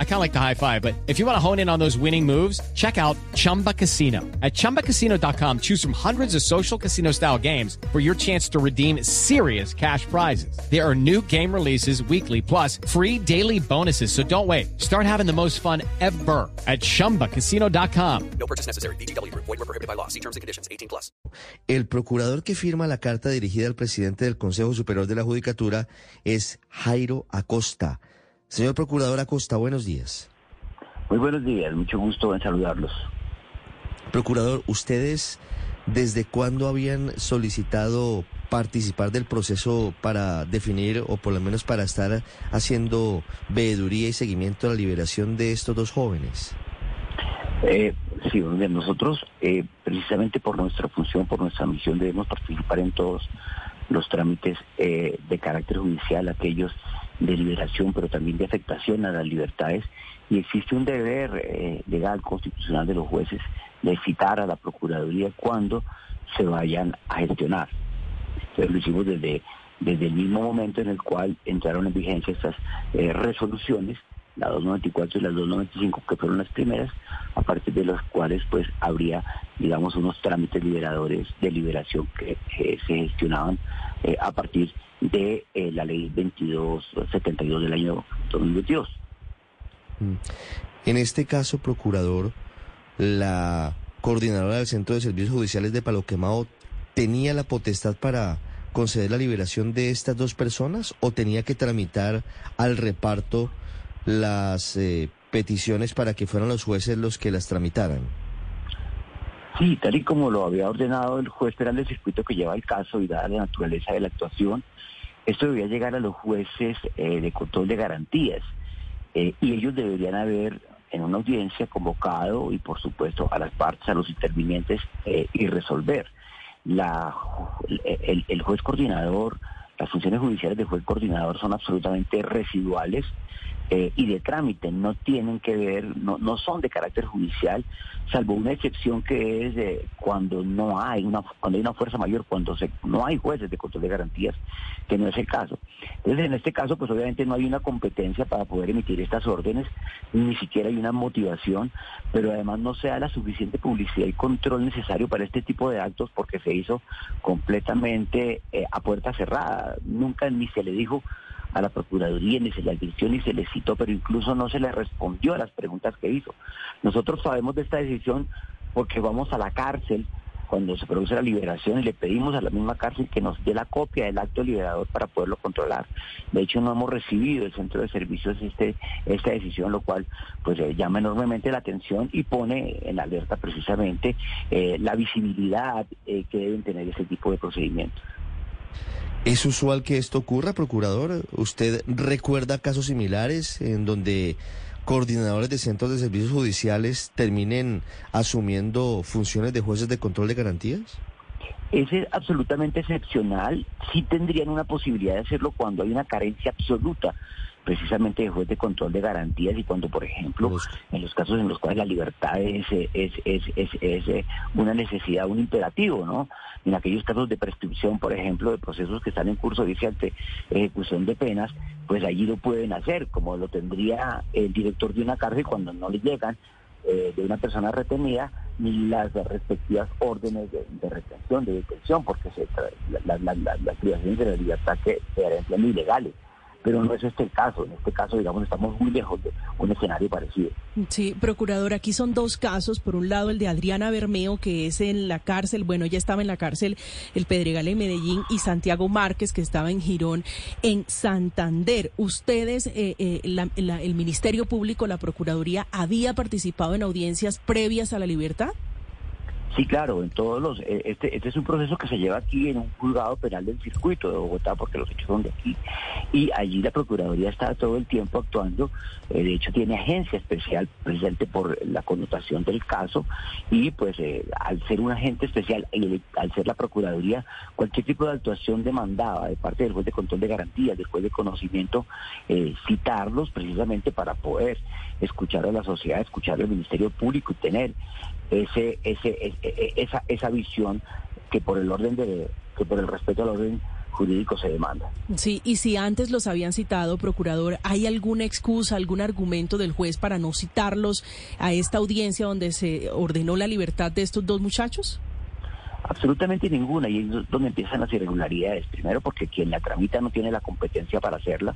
I kind of like the high five, but if you want to hone in on those winning moves, check out Chumba Casino. At ChumbaCasino.com, choose from hundreds of social casino style games for your chance to redeem serious cash prizes. There are new game releases weekly, plus free daily bonuses. So don't wait. Start having the most fun ever at ChumbaCasino.com. No purchase necessary. BGW. Void were prohibited by law. See terms and conditions. 18 plus. El procurador que firma la carta dirigida al presidente del Consejo Superior de la Judicatura es Jairo Acosta. Señor Procurador Acosta, buenos días. Muy buenos días, mucho gusto en saludarlos. Procurador, ¿ustedes desde cuándo habían solicitado participar del proceso para definir o por lo menos para estar haciendo veeduría y seguimiento a la liberación de estos dos jóvenes? Eh, sí, nosotros eh, precisamente por nuestra función, por nuestra misión debemos participar en todos los trámites eh, de carácter judicial, aquellos de liberación, pero también de afectación a las libertades. Y existe un deber eh, legal constitucional de los jueces de citar a la Procuraduría cuando se vayan a gestionar. Entonces lo hicimos desde, desde el mismo momento en el cual entraron en vigencia estas eh, resoluciones, la 294 y la 295, que fueron las primeras, a partir de las cuales pues habría, digamos, unos trámites liberadores de liberación que se gestionaban a partir de de eh, la ley 2272 del año 2022. Mm. En este caso, procurador, la coordinadora del Centro de Servicios Judiciales de Palo Quemado tenía la potestad para conceder la liberación de estas dos personas o tenía que tramitar al reparto las eh, peticiones para que fueran los jueces los que las tramitaran. Sí, tal y como lo había ordenado el juez penal del circuito que lleva el caso y dada la naturaleza de la actuación, esto debía llegar a los jueces eh, de control de garantías eh, y ellos deberían haber en una audiencia convocado y por supuesto a las partes, a los intervinientes eh, y resolver. La, el, el juez coordinador, las funciones judiciales del juez coordinador son absolutamente residuales eh, y de trámite, no tienen que ver, no, no son de carácter judicial, salvo una excepción que es de cuando no hay una cuando hay una fuerza mayor, cuando se, no hay jueces de control de garantías, que no es el caso. Entonces, en este caso, pues obviamente no hay una competencia para poder emitir estas órdenes, ni siquiera hay una motivación, pero además no se da la suficiente publicidad y control necesario para este tipo de actos porque se hizo completamente eh, a puerta cerrada. Nunca ni se le dijo a la Procuraduría, ni se le advirtió ni se le citó, pero incluso no se le respondió a las preguntas que hizo. Nosotros sabemos de esta decisión porque vamos a la cárcel cuando se produce la liberación y le pedimos a la misma cárcel que nos dé la copia del acto liberador para poderlo controlar. De hecho, no hemos recibido el centro de servicios este, esta decisión, lo cual pues eh, llama enormemente la atención y pone en alerta precisamente eh, la visibilidad eh, que deben tener ese tipo de procedimientos. ¿Es usual que esto ocurra, procurador? ¿Usted recuerda casos similares en donde coordinadores de centros de servicios judiciales terminen asumiendo funciones de jueces de control de garantías? Es absolutamente excepcional. Sí tendrían una posibilidad de hacerlo cuando hay una carencia absoluta precisamente de juez de control de garantías y cuando, por ejemplo, en los casos en los cuales la libertad es, es, es, es, eh, una necesidad, un imperativo, ¿no? En aquellos casos de prescripción, por ejemplo, de procesos que están en curso dice ante ejecución de penas, pues allí lo pueden hacer, como lo tendría el director de una cárcel cuando no le llegan eh, de una persona retenida ni las respectivas órdenes de, retención, de detención, porque se, las privaciones de la libertad que serían ilegales pero no es este el caso. En este caso, digamos, estamos muy lejos de un escenario parecido. Sí, procurador, aquí son dos casos. Por un lado, el de Adriana Bermeo, que es en la cárcel, bueno, ya estaba en la cárcel el Pedregal en Medellín, y Santiago Márquez, que estaba en Girón, en Santander. ¿Ustedes, eh, eh, el Ministerio Público, la Procuraduría, había participado en audiencias previas a la libertad? Sí, claro, en todos los, eh, este, este es un proceso que se lleva aquí en un juzgado penal del circuito de Bogotá, porque los hechos son de aquí, y allí la Procuraduría está todo el tiempo actuando, eh, de hecho tiene agencia especial presente por la connotación del caso, y pues eh, al ser un agente especial, y al ser la Procuraduría, cualquier tipo de actuación demandada de parte del juez de control de garantías, del juez de conocimiento, citarlos precisamente para poder escuchar a la sociedad, escuchar al Ministerio Público y tener ese, ese, e, e, esa, esa visión que por el orden de, que por el respeto al orden jurídico se demanda. Sí, y si antes los habían citado, procurador, ¿hay alguna excusa, algún argumento del juez para no citarlos a esta audiencia donde se ordenó la libertad de estos dos muchachos? Absolutamente ninguna, y es donde empiezan las irregularidades. Primero, porque quien la tramita no tiene la competencia para hacerla.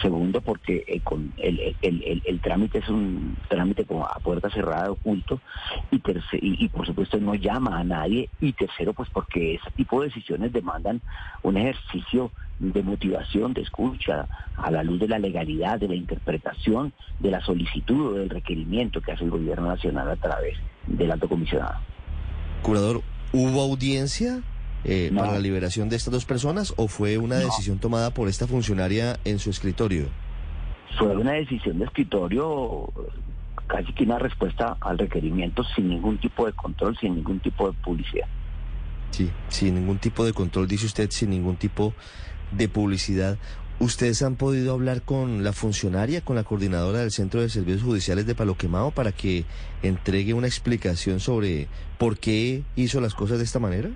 Segundo, porque eh, con el, el, trámite es un trámite a puerta cerrada, oculto. Y, y, por supuesto no llama a nadie. Y tercero, pues porque ese tipo de decisiones demandan un ejercicio de motivación, de escucha, a la luz de la legalidad, de la interpretación, de la solicitud o del requerimiento que hace el gobierno nacional a través del alto comisionado. Curador, ¿Hubo audiencia eh, para la liberación de estas dos personas o fue una decisión tomada por esta funcionaria en su escritorio? Fue una decisión de escritorio, casi que una respuesta al requerimiento sin ningún tipo de control, sin ningún tipo de publicidad. Sí, sin ningún tipo de control, dice usted, sin ningún tipo de publicidad. ¿Ustedes han podido hablar con la funcionaria, con la coordinadora del Centro de Servicios Judiciales de Palo Quemado para que entregue una explicación sobre por qué hizo las cosas de esta manera?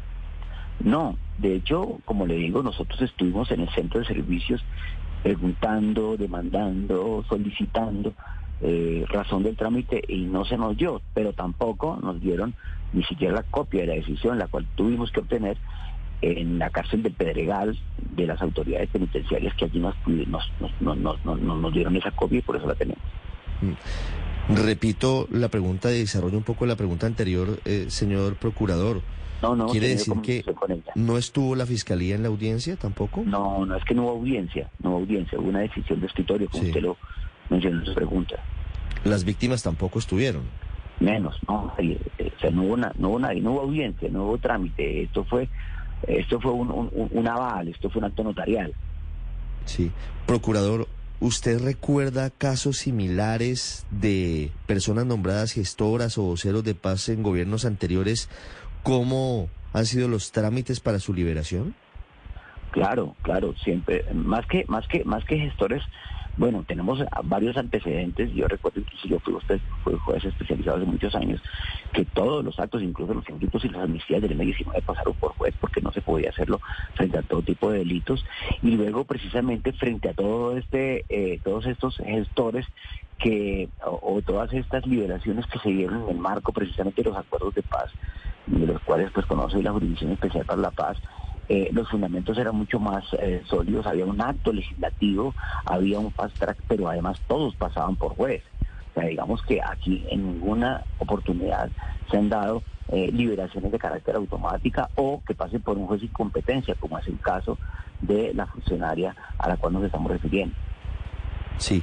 No, de hecho, como le digo, nosotros estuvimos en el Centro de Servicios preguntando, demandando, solicitando eh, razón del trámite y no se nos dio, pero tampoco nos dieron ni siquiera la copia de la decisión, la cual tuvimos que obtener en la cárcel de Pedregal de las autoridades penitenciarias que allí nos, nos, dieron esa copia y por eso la tenemos. Mm. Repito la pregunta, desarrollo un poco la pregunta anterior, eh, señor procurador. No, no. ¿Quiere decir que no estuvo la fiscalía en la audiencia tampoco? No, no es que no hubo audiencia, no hubo audiencia, hubo una decisión de escritorio, como usted lo mencionó en su pregunta. ¿Las víctimas tampoco estuvieron? Menos, no, eh, o sea, no hubo, no hubo nadie, no hubo audiencia, no hubo trámite, esto fue esto fue un, aval, esto fue un acto notarial. Sí. Procurador, ¿usted recuerda casos similares de personas nombradas gestoras o voceros de paz en gobiernos anteriores? ¿Cómo han sido los trámites para su liberación? Claro, claro, siempre. Más que, más que, más que gestores, bueno, tenemos varios antecedentes. Yo recuerdo que yo fui, usted, fue juez especializado hace muchos años, que todos los actos, incluso los indultos y las amnistías del M19 pasaron por juez porque no se podía hacerlo frente a todo tipo de delitos. Y luego, precisamente, frente a todo este, eh, todos estos gestores que, o, todas estas liberaciones que se dieron en el marco precisamente de los acuerdos de paz, de los cuales pues conoce la Jurisdicción Especial para la Paz, eh, los fundamentos eran mucho más eh, sólidos, había un acto legislativo, había un fast track, pero además todos pasaban por juez. O sea, digamos que aquí en ninguna oportunidad se han dado eh, liberaciones de carácter automática o que pasen por un juez sin competencia, como es el caso de la funcionaria a la cual nos estamos refiriendo. Sí,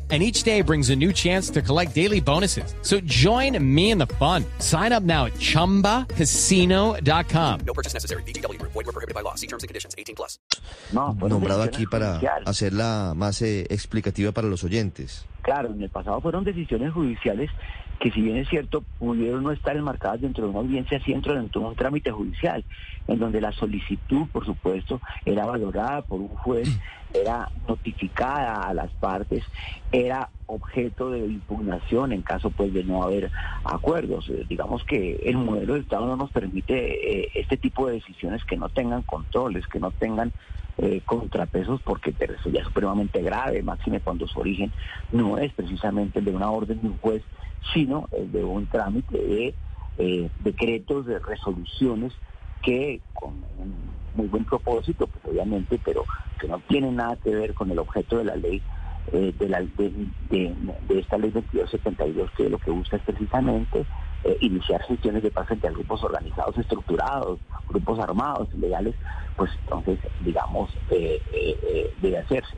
and each day brings a new chance to collect daily bonuses. So join me in the fun. Sign up now at ChumbaCasino.com. No purchase necessary. BGW. Void were prohibited by law. See terms and conditions. 18 plus. No, Nombrado aquí para hacerla más eh, explicativa para los oyentes. Claro, en el pasado fueron decisiones judiciales que si bien es cierto, pudieron no estar enmarcadas dentro de una audiencia, sí dentro de un trámite judicial, en donde la solicitud, por supuesto, era valorada por un juez, era notificada a las partes, era objeto de impugnación en caso pues de no haber acuerdos. Eh, digamos que el modelo de Estado no nos permite eh, este tipo de decisiones que no tengan controles, que no tengan eh, contrapesos, porque eso ya supremamente grave, máxime cuando su origen no es precisamente el de una orden de un juez, sino el de un trámite de eh, decretos, de resoluciones que con un muy buen propósito, pues obviamente, pero que no tienen nada que ver con el objeto de la ley, eh, de, la, de, de, esta ley 2272, que lo que busca es precisamente eh, iniciar gestiones de paz a grupos organizados, estructurados, grupos armados, ilegales, pues entonces, digamos, debe hacerse.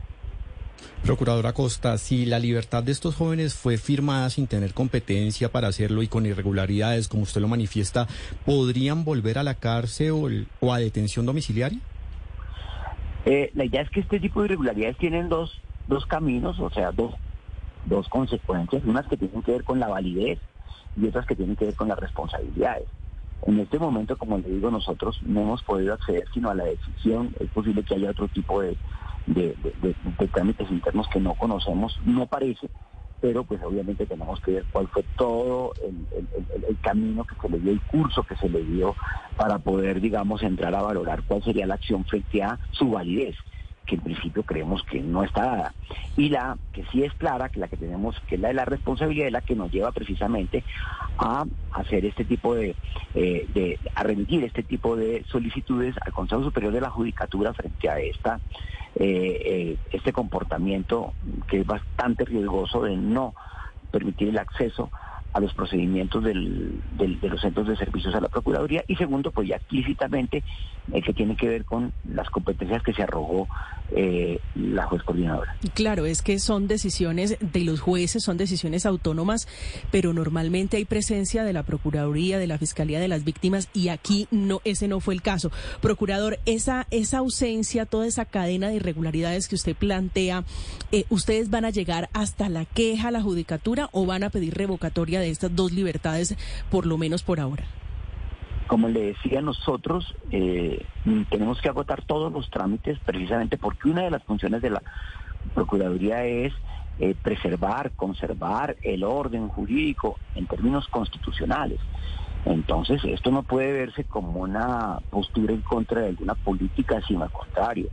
Procuradora Costa, si la libertad de estos jóvenes fue firmada sin tener competencia para hacerlo y con irregularidades, como usted lo manifiesta, ¿podrían volver a la cárcel o, a detención domiciliaria? Eh, la idea es que este tipo de irregularidades tienen dos, dos caminos, o sea, dos, dos consecuencias, unas que tienen que ver con la validez y otras que tienen que ver con las responsabilidades. En este momento, como le digo, nosotros no hemos podido acceder sino a la decisión. Es posible que haya otro tipo de, de, trámites internos que no conocemos, no parece, pero pues obviamente tenemos que ver cuál fue todo el, el, camino que se le dio, el curso que se le dio para poder, digamos, entrar a valorar cuál sería la acción frente a su validez que en principio creemos que no está dada. Y la que sí es clara, que la que tenemos, que es la de la responsabilidad, es la que nos lleva precisamente a hacer este tipo de, eh, a remitir este tipo de solicitudes al Consejo Superior de la Judicatura frente a esta eh, eh, este comportamiento que es bastante riesgoso de no permitir el acceso a los procedimientos de los centros de servicios a la Procuraduría y segundo, pues ya explícitamente eh, que tiene que ver con las competencias que se arrogó eh, la juez coordinadora. Claro, es que son decisiones de los jueces, son decisiones autónomas, pero normalmente hay presencia de la Procuraduría, de la Fiscalía de las Víctimas y aquí no ese no fue el caso. Procurador, esa esa ausencia, toda esa cadena de irregularidades que usted plantea, eh, ¿ustedes van a llegar hasta la queja la judicatura o van a pedir revocatoria de estas dos libertades, por lo menos por ahora? Como le decía, nosotros eh, tenemos que agotar todos los trámites precisamente porque una de las funciones de la Procuraduría es eh, preservar, conservar el orden jurídico en términos constitucionales. Entonces, esto no puede verse como una postura en contra de alguna política, sino al contrario.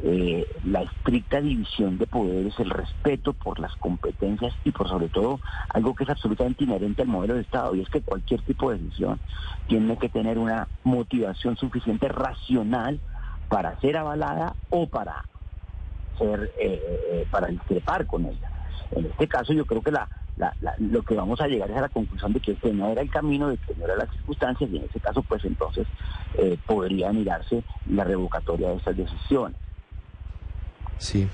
Eh, la estricta división de poderes, el respeto por las competencias y por sobre todo algo que es absolutamente inherente al modelo de Estado y es que cualquier tipo de decisión tiene que tener una motivación suficiente racional para ser avalada o para ser eh, eh, para discrepar con ella. En este caso yo creo que lo que vamos a llegar es a la conclusión de que este no era el camino, de que no eran las circunstancias y en ese caso pues entonces podría mirarse la revocatoria de estas decisiones. Sí.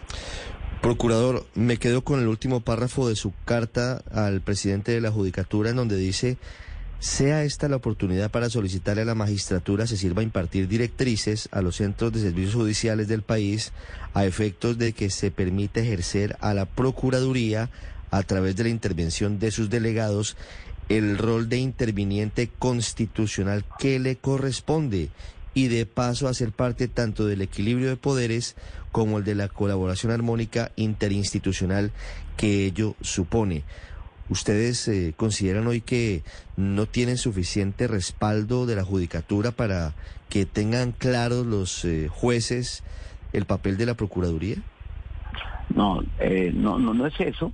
Procurador, me quedo con el último párrafo de su carta al presidente de la Judicatura en donde dice, sea esta la oportunidad para solicitarle a la magistratura se sirva a impartir directrices a los centros de servicios judiciales del país a efectos de que se permita ejercer a la Procuraduría a través de la intervención de sus delegados el rol de interviniente constitucional que le corresponde y de paso a ser parte tanto del equilibrio de poderes como el de la colaboración armónica interinstitucional que ello supone. ¿Ustedes eh, consideran hoy que no tienen suficiente respaldo de la judicatura para que tengan claros los eh, jueces el papel de la Procuraduría? No, eh, no, no, no es eso.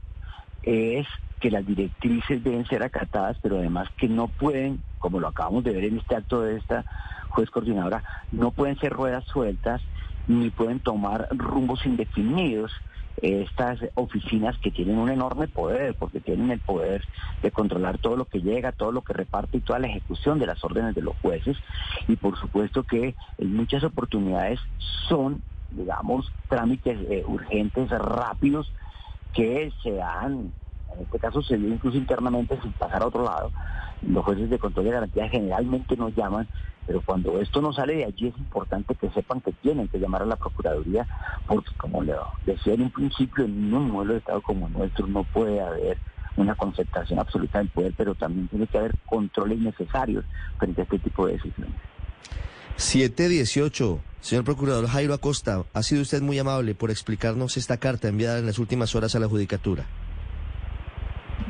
Es que las directrices deben ser acatadas, pero además que no pueden, como lo acabamos de ver en este acto de esta juez coordinadora, no pueden ser ruedas sueltas ni pueden tomar rumbos indefinidos estas oficinas que tienen un enorme poder, porque tienen el poder de controlar todo lo que llega, todo lo que reparte y toda la ejecución de las órdenes de los jueces. Y por supuesto que en muchas oportunidades son, digamos, trámites eh, urgentes, rápidos, que se dan en este caso se dio incluso internamente sin pasar a otro lado. Los jueces de control de garantía generalmente nos llaman, pero cuando esto no sale de allí es importante que sepan que tienen que llamar a la Procuraduría, porque como le decía en un principio, en un modelo de Estado como nuestro no puede haber una concentración absoluta del poder, pero también tiene que haber controles necesarios frente a este tipo de decisiones. 718. Señor Procurador Jairo Acosta, ha sido usted muy amable por explicarnos esta carta enviada en las últimas horas a la Judicatura.